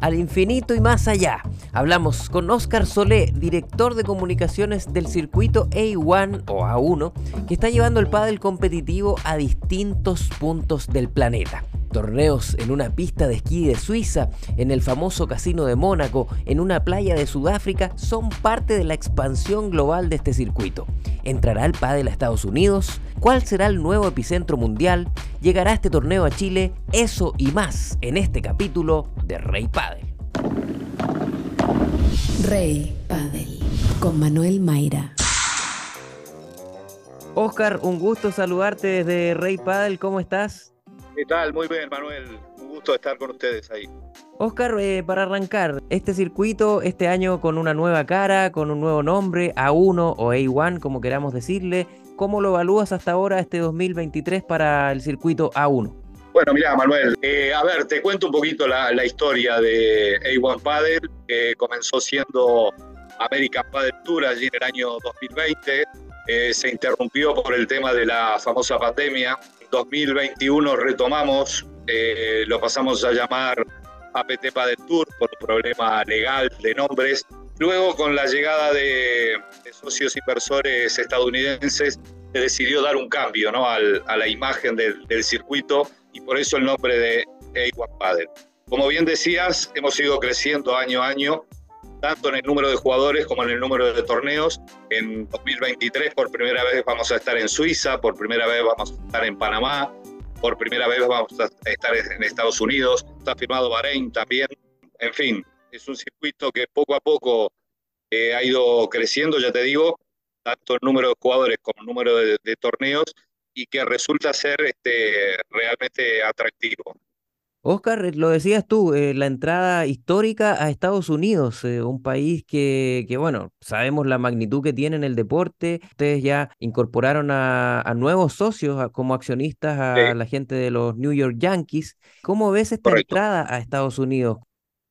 al infinito y más allá. Hablamos con Oscar Solé, director de comunicaciones del circuito A1 o A1, que está llevando el pádel competitivo a distintos puntos del planeta. Torneos en una pista de esquí de Suiza, en el famoso casino de Mónaco, en una playa de Sudáfrica, son parte de la expansión global de este circuito. ¿Entrará el pádel a Estados Unidos? ¿Cuál será el nuevo epicentro mundial? ¿Llegará este torneo a Chile? Eso y más en este capítulo de Rey Padel. Rey Padel con Manuel Mayra. Oscar, un gusto saludarte desde Rey Padel, ¿cómo estás? ¿Qué tal? Muy bien, Manuel. Un gusto estar con ustedes ahí. Oscar, eh, para arrancar, este circuito este año con una nueva cara, con un nuevo nombre, A1 o A1, como queramos decirle, ¿cómo lo evalúas hasta ahora este 2023 para el circuito A1? Bueno, mira, Manuel, eh, a ver, te cuento un poquito la, historia de A1 Padel, que comenzó siendo American Padel Tour allí en el año 2020. Eh, se interrumpió por el tema de la famosa pandemia 2021 retomamos, eh, lo pasamos a llamar APT Padel Tour por un problema legal de nombres. Luego, con la llegada de, socios inversores estadounidenses, se decidió dar un cambio ¿no? a la imagen del, circuito y por eso el nombre de A1 Padel. Como bien decías, hemos ido creciendo año a año tanto en el número de jugadores como en el número de torneos. En 2023 por primera vez vamos a estar en Suiza, por primera vez vamos a estar en Panamá, por primera vez vamos a estar en Estados Unidos, está firmado Bahrein también. En fin, es un circuito que poco a poco eh, ha ido creciendo, ya te digo, tanto el número de jugadores como el número de, de torneos y que resulta ser este, realmente atractivo. Oscar, lo decías tú, eh, la entrada histórica a Estados Unidos, eh, un país que, que, bueno, sabemos la magnitud que tiene en el deporte. Ustedes ya incorporaron a, nuevos socios como accionistas a la gente de los New York Yankees. ¿Cómo ves esta entrada a Estados Unidos?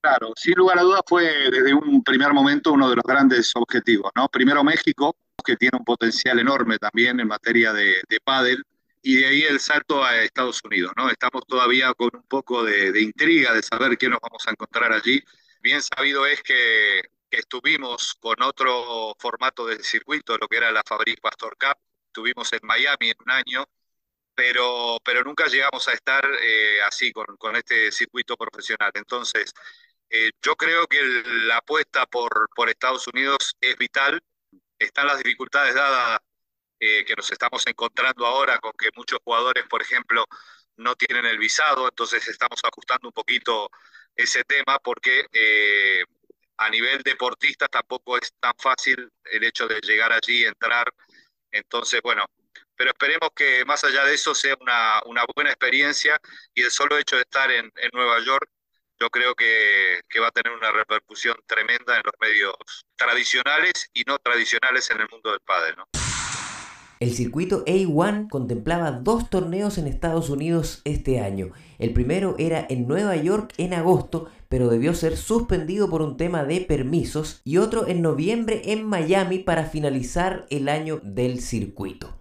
Claro, sin lugar a dudas fue desde un primer momento uno de los grandes objetivos, ¿no? Primero México, que tiene un potencial enorme también en materia de, de pádel y de ahí el salto a Estados Unidos, ¿no? Estamos todavía con un poco de, intriga de saber qué nos vamos a encontrar allí. Bien sabido es que, estuvimos con otro formato de circuito, lo que era la Fabric Pastor Cup, estuvimos en Miami en un año, pero, pero nunca llegamos a estar eh, así con, con, este circuito profesional. Entonces, eh, yo creo que la apuesta por, por Estados Unidos es vital. Están las dificultades dadas eh, que nos estamos encontrando ahora con que muchos jugadores, por ejemplo, no tienen el visado, entonces estamos ajustando un poquito ese tema porque eh, a nivel deportista tampoco es tan fácil el hecho de llegar allí, entrar. Entonces, bueno, pero esperemos que más allá de eso sea una, una buena experiencia y el solo hecho de estar en, Nueva York yo creo que, que, va a tener una repercusión tremenda en los medios tradicionales y no tradicionales en el mundo del padre, ¿no? El circuito A1 contemplaba dos torneos en Estados Unidos este año. El primero era en Nueva York en agosto, pero debió ser suspendido por un tema de permisos, y otro en noviembre en Miami para finalizar el año del circuito.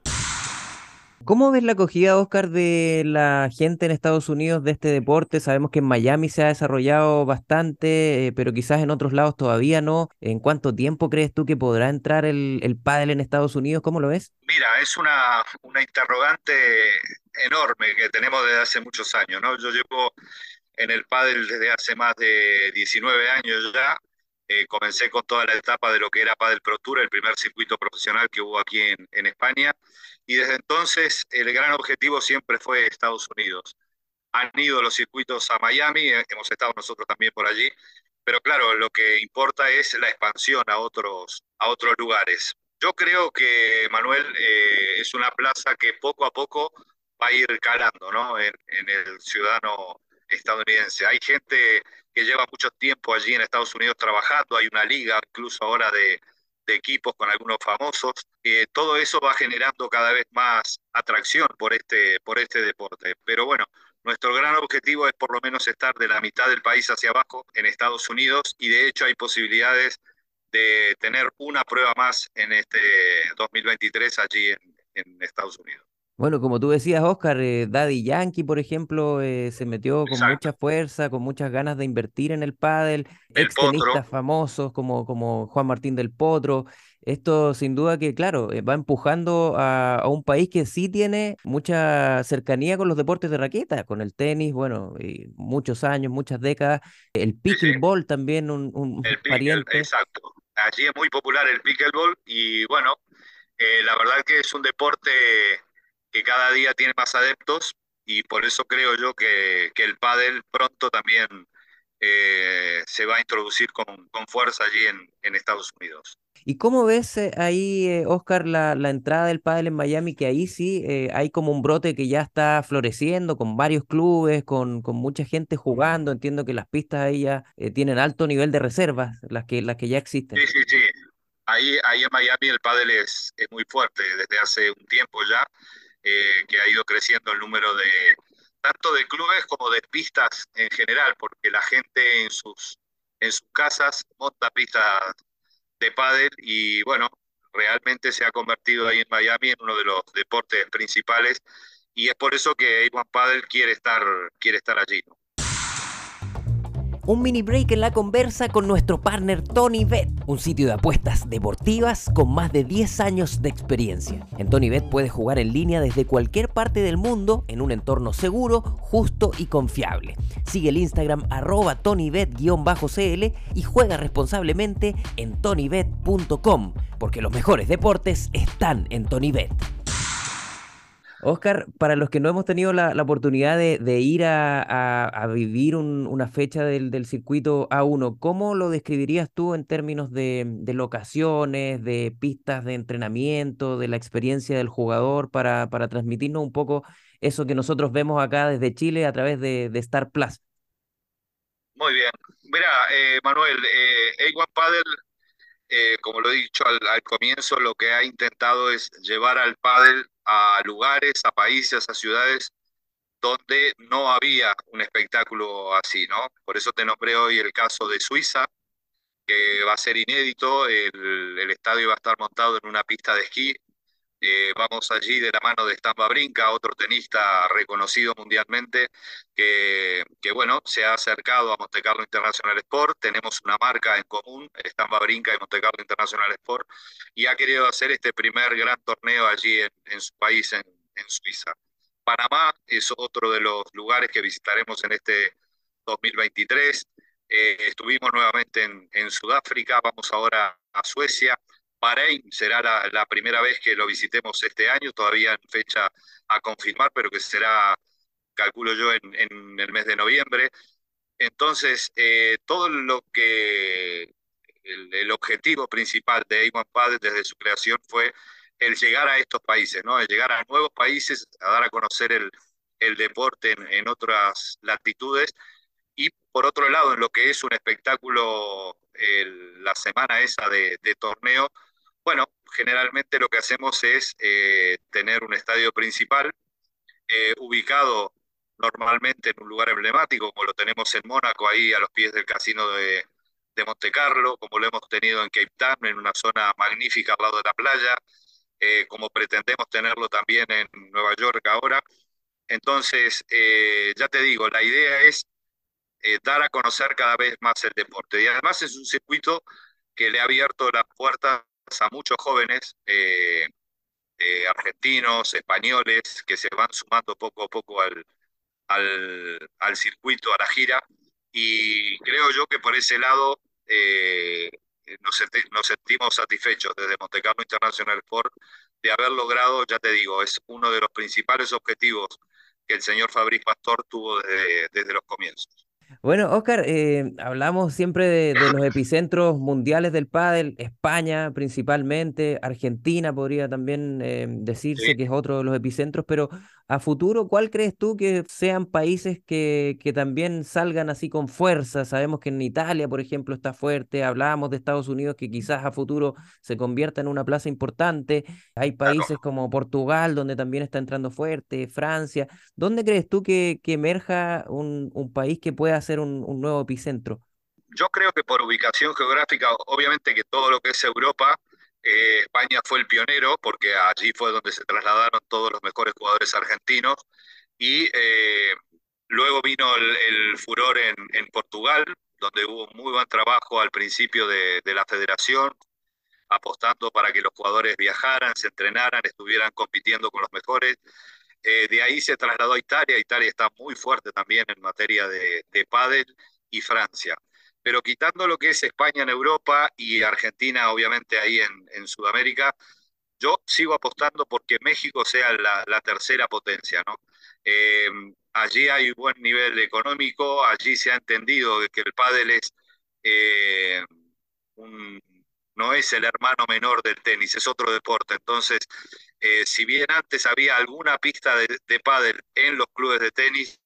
¿Cómo ves la acogida, Oscar, de la gente en Estados Unidos de este deporte? Sabemos que en Miami se ha desarrollado bastante, eh, pero quizás en otros lados todavía no. ¿En cuánto tiempo crees tú que podrá entrar el, el pádel en Estados Unidos? ¿Cómo lo ves? Mira, es una, una interrogante enorme que tenemos desde hace muchos años, ¿no? Yo llevo en el pádel desde hace más de 19 años ya. Eh, comencé con toda la etapa de lo que era Padel Pro Tour, el primer circuito profesional que hubo aquí en, en España y desde entonces el gran objetivo siempre fue Estados Unidos. Han ido los circuitos a Miami, eh, hemos estado nosotros también por allí, pero claro, lo que importa es la expansión a otros, a otros lugares. Yo creo que, Manuel, eh, es una plaza que poco a poco va a ir calando ¿no? en, en el ciudadano estadounidense. Hay gente que lleva mucho tiempo allí en Estados Unidos trabajando, hay una liga incluso ahora de, equipos con algunos famosos. Eh, todo eso va generando cada vez más atracción por este, por este deporte. Pero bueno, nuestro gran objetivo es por lo menos estar de la mitad del país hacia abajo en Estados Unidos y de hecho hay posibilidades de tener una prueba más en este 2023 allí en Estados Unidos. Bueno, como tú decías, Oscar, eh, Daddy Yankee, por ejemplo, eh, se metió con Exacto. mucha fuerza, con muchas ganas de invertir en el pádel, extenistas famosos como, como Juan Martín del Potro. Esto sin duda que, claro, eh, va empujando a, a un país que sí tiene mucha cercanía con los deportes de raqueta, con el tenis, bueno, y muchos años, muchas décadas. El sí, sí, pickleball también, un, un el pickle, pariente. exacto. Allí es muy popular el pickleball y bueno, eh, la verdad que es un deporte que cada día tiene más adeptos y por eso creo yo que, que el pádel pronto también eh, se va a introducir con, con fuerza allí en, en Estados Unidos. ¿Y cómo ves eh, ahí, eh, Oscar, la, la entrada del pádel en Miami? Que ahí sí eh, hay como un brote que ya está floreciendo con varios clubes, con, con mucha gente jugando. Entiendo que las pistas ahí ya eh, tienen alto nivel de reservas, las que, las que ya existen. Sí, sí, sí. Ahí, ahí en Miami el pádel es, es muy fuerte desde hace un tiempo ya, que ha ido creciendo el número de tanto de clubes como de pistas en general, porque la gente en sus, en sus casas monta pistas de pádel y bueno, realmente se ha convertido ahí en Miami en uno de los deportes principales y es por eso que A1 Padel quiere estar, quiere estar allí. Un mini break en la conversa con nuestro partner Tony Bet, un sitio de apuestas deportivas con más de 10 años de experiencia. En Tony Bet puedes jugar en línea desde cualquier parte del mundo en un entorno seguro, justo y confiable. Sigue el Instagram arroba tonybet-cl y juega responsablemente en tonybet.com, porque los mejores deportes están en Tony Bet. Oscar, para los que no hemos tenido la, oportunidad de, ir a, vivir un- una fecha del, circuito A1, ¿cómo lo describirías tú en términos de, locaciones, de pistas de entrenamiento, de la experiencia del jugador, para, transmitirnos un poco eso que nosotros vemos acá desde Chile a través de, Star Plus? Muy bien. Mira, eh, Manuel, eh, A1 Padel, eh, como lo he dicho al, al comienzo, lo que ha intentado es llevar al pádel a lugares, a países, a ciudades donde no había un espectáculo así, ¿no? Por eso te nombré hoy el caso de Suiza, que va a ser inédito, el, el estadio va a estar montado en una pista de esquí, eh, vamos allí de la mano de Stamba Brinca, otro tenista reconocido mundialmente, que, que, bueno, se ha acercado a Monte Carlo International Sport. Tenemos una marca en común, Stamba Brinca y Monte Carlo International Sport, y ha querido hacer este primer gran torneo allí en, en su país, en, en Suiza. Panamá es otro de los lugares que visitaremos en este 2023. Eh, estuvimos nuevamente en, en, Sudáfrica, vamos ahora a Suecia. Bahrein será la, primera vez que lo visitemos este año, todavía en fecha a confirmar, pero que será, calculo yo, en, en el mes de noviembre. Entonces, eh, todo lo que el, objetivo principal de A1 Padel desde su creación fue el llegar a estos países, ¿no? El llegar a nuevos países, a dar a conocer el, el deporte en, otras latitudes y por otro lado, en lo que es un espectáculo, la semana esa de, torneo, bueno, generalmente lo que hacemos es eh, tener un estadio principal eh, ubicado normalmente en un lugar emblemático, como lo tenemos en Mónaco, ahí a los pies del casino de, de Monte Carlo, como lo hemos tenido en Cape Town, en una zona magnífica al lado de la playa, eh, como pretendemos tenerlo también en Nueva York ahora. Entonces, eh, ya te digo, la idea es dar a conocer cada vez más el deporte. Y además es un circuito que le ha abierto las puertas a muchos jóvenes eh, eh, argentinos, españoles, que se van sumando poco a poco al, al, al, circuito, a la gira. Y creo yo que por ese lado eh, nos, sentimos satisfechos desde Montecarlo International Sport de haber logrado, ya te digo, es uno de los principales objetivos que el señor Fabriz Pastor tuvo desde, desde los comienzos. Bueno, Oscar, eh, hablamos siempre de, de, los epicentros mundiales del pádel, España principalmente, Argentina podría también eh, decirse Sí. que es otro de los epicentros, pero a futuro, ¿cuál crees tú que sean países que, que también salgan así con fuerza? Sabemos que en Italia, por ejemplo, está fuerte, hablábamos de Estados Unidos que quizás a futuro se convierta en una plaza importante, hay Claro. países como Portugal donde también está entrando fuerte, Francia. ¿Dónde crees tú que, que emerja un, un país que pueda ser un, un nuevo epicentro? Yo creo que por ubicación geográfica, obviamente que todo lo que es Europa Eh, España fue el pionero porque allí fue donde se trasladaron todos los mejores jugadores argentinos y eh, luego vino el, furor en, Portugal, donde hubo muy buen trabajo al principio de, de la federación, apostando para que los jugadores viajaran, se entrenaran, estuvieran compitiendo con los mejores. Eh, de ahí se trasladó a Italia. Italia está muy fuerte también en materia de, de pádel y Francia. Pero quitando lo que es España en Europa y Argentina, obviamente ahí en, Sudamérica, yo sigo apostando porque México sea la, tercera potencia, ¿no? Eh, allí hay buen nivel económico, allí se ha entendido que el pádel es eh, un, no es el hermano menor del tenis, es otro deporte. Entonces, eh, si bien antes había alguna pista de, de pádel en los clubes de tenis,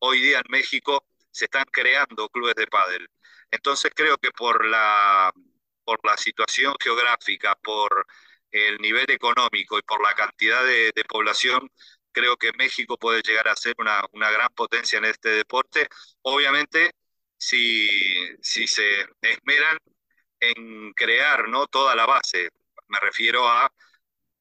hoy día en México se están creando clubes de pádel. Entonces creo que por la, por la situación geográfica, por el nivel económico y por la cantidad de, de población, creo que México puede llegar a ser una, una gran potencia en este deporte. Obviamente, si, si se esmeran en crear ¿no? toda la base, me refiero a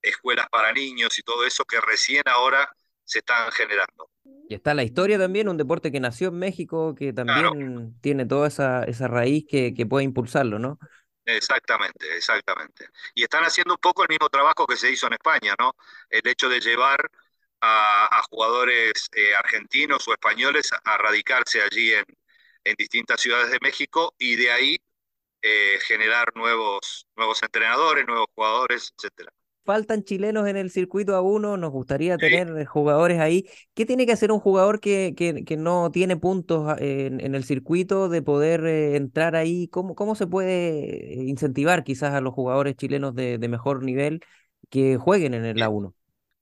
escuelas para niños y todo eso que recién ahora se están generando. Y está la historia también, un deporte que nació en México, que también claro. tiene toda esa, esa raíz que, que, puede impulsarlo, ¿no? Exactamente, exactamente. Y están haciendo un poco el mismo trabajo que se hizo en España, ¿no? El hecho de llevar a, a jugadores eh, argentinos o españoles a, a radicarse allí en, en, distintas ciudades de México y de ahí eh, generar nuevos, nuevos entrenadores, nuevos jugadores, etcétera faltan chilenos en el circuito a uno, nos gustaría tener sí. jugadores ahí. ¿Qué tiene que hacer un jugador que, que, que no tiene puntos en, en, el circuito de poder eh, entrar ahí? ¿Cómo, ¿Cómo se puede incentivar quizás a los jugadores chilenos de, de mejor nivel que jueguen en el A1?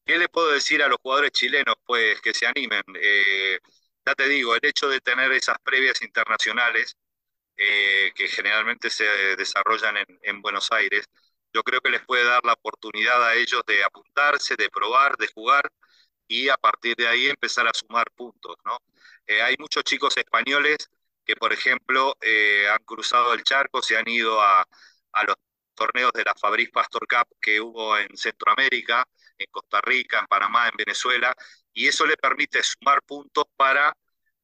¿Qué le puedo decir a los jugadores chilenos? Pues que se animen. Eh, ya te digo, el hecho de tener esas previas internacionales eh, que generalmente se desarrollan en, en Buenos Aires, yo creo que les puede dar la oportunidad a ellos de apuntarse, de probar, de jugar y a partir de ahí empezar a sumar puntos, ¿no? Eh, hay muchos chicos españoles que, por ejemplo, eh, han cruzado el charco, se han ido a, a los torneos de la Fabriz Pastor Cup que hubo en Centroamérica, en Costa Rica, en Panamá, en Venezuela, y eso le permite sumar puntos para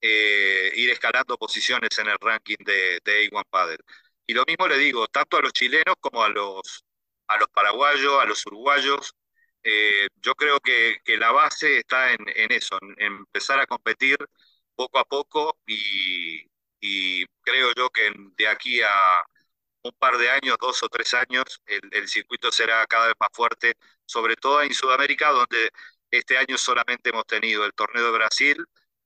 eh, ir escalando posiciones en el ranking de, de A1 Padel. Y lo mismo le digo, tanto a los chilenos como a los a los paraguayos, a los uruguayos. Eh, yo creo que, la base está en, eso, en, empezar a competir poco a poco y, creo yo que de aquí a un par de años, dos o tres años, el, el circuito será cada vez más fuerte, sobre todo en Sudamérica, donde este año solamente hemos tenido el torneo de Brasil,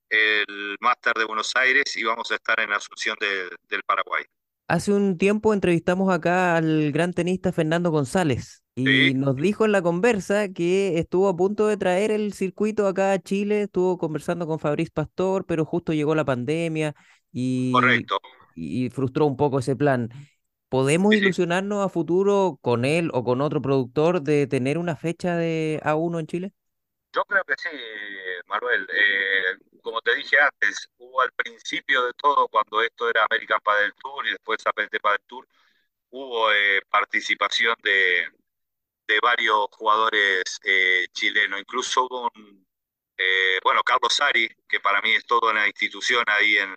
el Máster de Buenos Aires y vamos a estar en la Asunción de, del Paraguay. Hace un tiempo entrevistamos acá al gran tenista Fernando González y sí. nos dijo en la conversa que estuvo a punto de traer el circuito acá a Chile, estuvo conversando con Fabriz Pastor, pero justo llegó la pandemia y, y frustró un poco ese plan. ¿Podemos sí, ilusionarnos a futuro con él o con otro productor de tener una fecha de A1 en Chile? Yo creo que sí, Manuel. Eh, como te dije antes, hubo al principio de todo, cuando esto era American Padel Tour y después APT Padel Tour, hubo eh, participación de, de, varios jugadores eh, chilenos. Incluso hubo un, bueno, Carlos Sari, que para mí es toda una institución ahí en,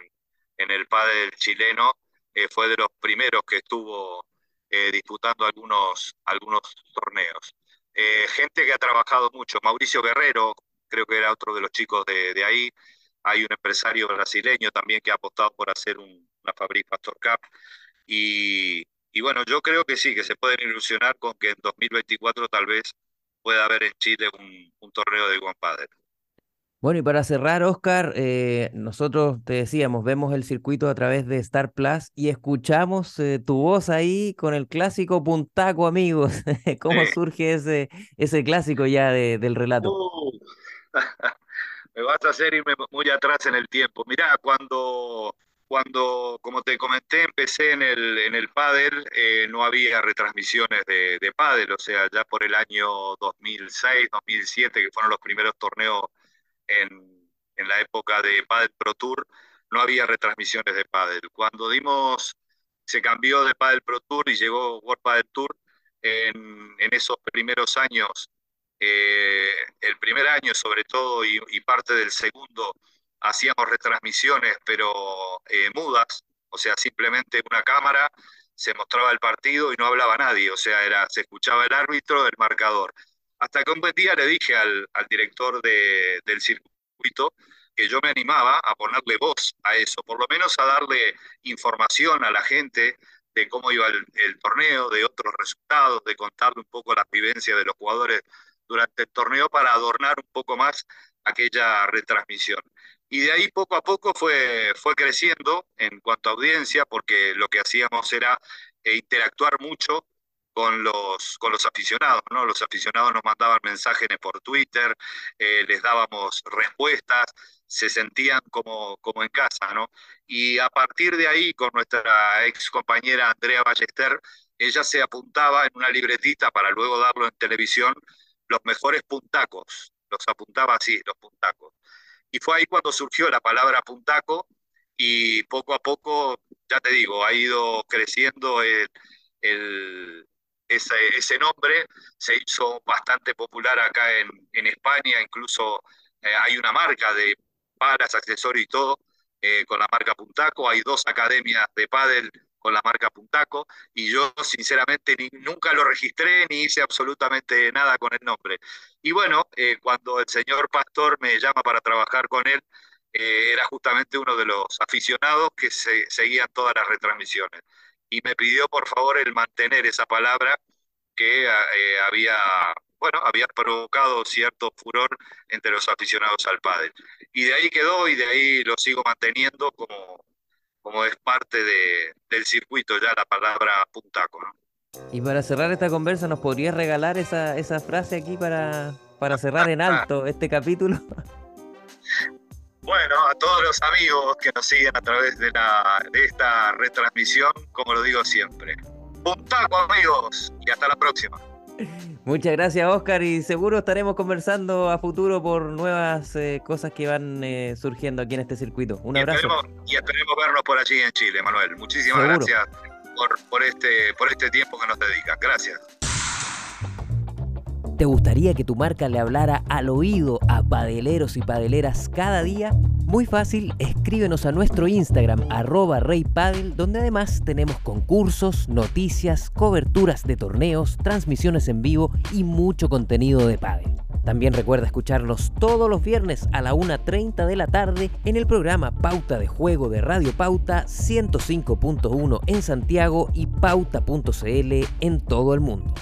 en el padel chileno, fue de los primeros que estuvo disputando algunos, algunos torneos. Gente que ha trabajado mucho, Mauricio Guerrero, creo que era otro de los chicos de, de ahí, hay un empresario brasileño también que ha apostado por hacer un, una Fabric Pastor Cup. Y, y, bueno, yo creo que sí, que se pueden ilusionar con que en 2024 tal vez pueda haber en Chile un, un torneo de One Padel. Bueno, y para cerrar, Oscar, eh, nosotros te decíamos, vemos el circuito a través de Star Plus y escuchamos eh, tu voz ahí con el clásico Puntaco, amigos. ¿Cómo surge ese, ese clásico ya de, del relato? Uh. me vas a hacer irme muy atrás en el tiempo. Mirá, cuando, cuando como te comenté, empecé en el, en el pádel, eh, no había retransmisiones de, de pádel, o sea, ya por el año 2006, 2007, que fueron los primeros torneos en, en la época de Padel Pro Tour, no había retransmisiones de pádel. Cuando dimos, se cambió de Padel Pro Tour y llegó World Padel Tour, en, esos primeros años, eh, el primer año sobre todo y, parte del segundo, hacíamos retransmisiones, pero eh, mudas, o sea, simplemente una cámara, se mostraba el partido y no hablaba nadie, o sea, era, se escuchaba el árbitro, el marcador. Hasta que un buen día le dije al, director del circuito que yo me animaba a ponerle voz a eso, por lo menos a darle información a la gente de cómo iba el, torneo, de otros resultados, de contarle un poco las vivencias de los jugadores durante el torneo para adornar un poco más aquella retransmisión. Y de ahí poco a poco fue, fue creciendo en cuanto a audiencia, porque lo que hacíamos era eh, interactuar mucho con los, con los aficionados, ¿no? Los aficionados nos mandaban mensajes por Twitter, eh, les dábamos respuestas, se sentían como, como en casa, ¿no? Y a partir de ahí, con nuestra ex compañera Andrea Ballester, ella se apuntaba en una libretita para luego darlo en televisión, los mejores puntacos, los apuntaba así, los puntacos. Y fue ahí cuando surgió la palabra puntaco y poco a poco, ya te digo, ha ido creciendo el, el ese, nombre. Se hizo bastante popular acá en, España, incluso eh, hay una marca de palas, accesorios y todo, eh, con la marca Puntaco, hay dos academias de pádel con la marca Puntaco, y yo sinceramente nunca lo registré ni hice absolutamente nada con el nombre. Y bueno, eh, cuando el señor Pastor me llama para trabajar con él, era justamente uno de los aficionados que se, seguían todas las retransmisiones y me pidió por favor el mantener esa palabra que eh, había, bueno, había provocado cierto furor entre los aficionados al pádel. Y de ahí quedó y de ahí lo sigo manteniendo como, como es parte de, del circuito ya la palabra puntaco. Y para cerrar esta conversa, ¿nos podrías regalar esa, esa frase aquí para, para cerrar en alto este capítulo? Bueno, a todos los amigos que nos siguen a través de, la, de esta retransmisión, como lo digo siempre. Un taco, amigos, y hasta la próxima. Muchas gracias, Oscar, y seguro estaremos conversando a futuro por nuevas eh, cosas que van eh, surgiendo aquí en este circuito. Un abrazo. y esperemos vernos por allí en Chile, Manuel. Muchísimas gracias por, por, este, por este tiempo que nos dedicas. Gracias. ¿Te gustaría que tu marca le hablara al oído a padeleros y padeleras cada día? Muy fácil, escríbenos a nuestro Instagram arroba reypadel, donde además tenemos concursos, noticias, coberturas de torneos, transmisiones en vivo y mucho contenido de padel. También recuerda escucharnos todos los viernes a la 1.30 de la tarde en el programa Pauta de Juego de Radio Pauta 105.1 en Santiago y pauta.cl en todo el mundo.